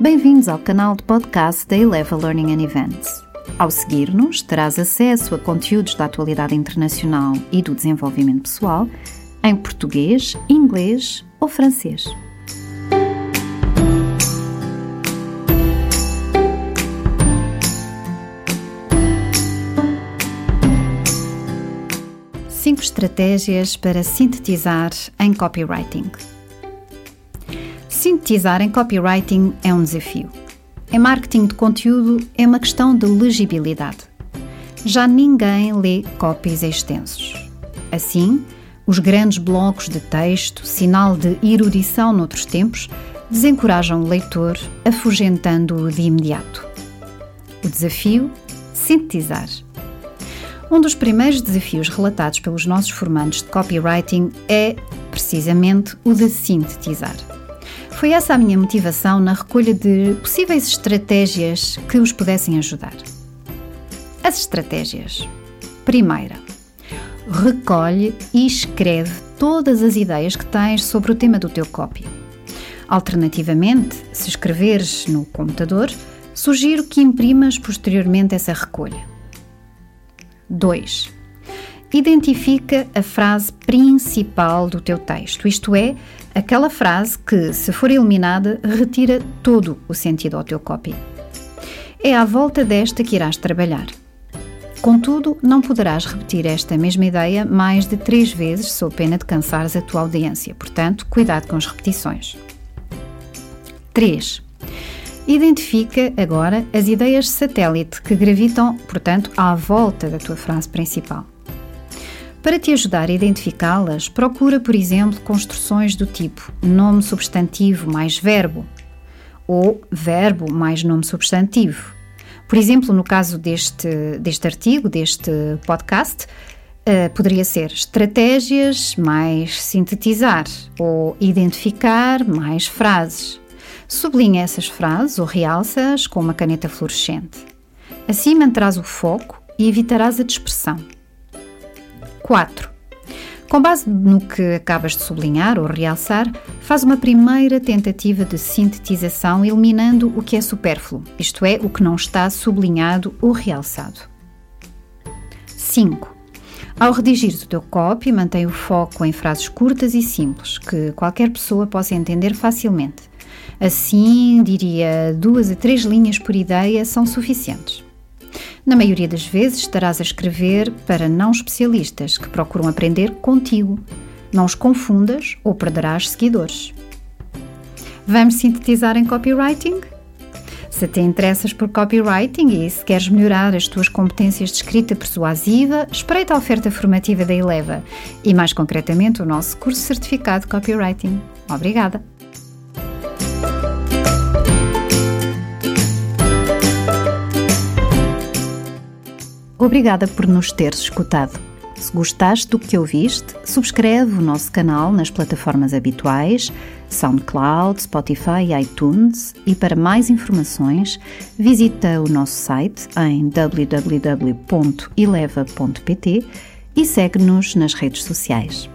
Bem-vindos ao canal de podcast da Eleva Learning and Events. Ao seguir-nos, terás acesso a conteúdos da atualidade internacional e do desenvolvimento pessoal em português, inglês ou francês. Cinco estratégias para sintetizar em copywriting. Sintetizar em copywriting é um desafio. Em marketing de conteúdo é uma questão de legibilidade. Já ninguém lê copies extensos. Assim, os grandes blocos de texto, sinal de erudição noutros tempos, desencorajam o leitor, afugentando-o de imediato. O desafio? Sintetizar. Um dos primeiros desafios relatados pelos nossos formandos de copywriting é, precisamente, o de sintetizar. Foi essa a minha motivação na recolha de possíveis estratégias que os pudessem ajudar. As estratégias. Primeira, recolhe e escreve todas as ideias que tens sobre o tema do teu copy. Alternativamente, se escreveres no computador, sugiro que imprimas posteriormente essa recolha. 2. Identifica a frase principal do teu texto, isto é, aquela frase que, se for eliminada, retira todo o sentido ao teu copy. É à volta desta que irás trabalhar. Contudo, não poderás repetir esta mesma ideia mais de três vezes, sob pena de cansares a tua audiência. Portanto, cuidado com as repetições. 3. Identifica agora as ideias satélite que gravitam, portanto, à volta da tua frase principal. Para te ajudar a identificá-las, procura, por exemplo, construções do tipo nome substantivo mais verbo ou verbo mais nome substantivo por exemplo, no caso deste, deste artigo, deste podcast, uh, poderia ser estratégias mais sintetizar ou identificar mais frases. Sublinha essas frases ou realça-as com uma caneta fluorescente. Assim manterás o foco e evitarás a dispersão. 4. Com base no que acabas de sublinhar ou realçar, faz uma primeira tentativa de sintetização eliminando o que é supérfluo, isto é, o que não está sublinhado ou realçado. 5. Ao redigir o teu copy, mantém o foco em frases curtas e simples, que qualquer pessoa possa entender facilmente. Assim, diria duas a três linhas por ideia são suficientes. Na maioria das vezes estarás a escrever para não especialistas que procuram aprender contigo. Não os confundas ou perderás seguidores. Vamos sintetizar em copywriting? Se te interessas por copywriting e se queres melhorar as tuas competências de escrita persuasiva, espreita a oferta formativa da Eleva e, mais concretamente, o nosso curso certificado de copywriting. Obrigada! Obrigada por nos teres escutado. Se gostaste do que ouviste, subscreve o nosso canal nas plataformas habituais, SoundCloud, Spotify e iTunes e para mais informações visita o nosso site em www.eleva.pt e segue-nos nas redes sociais.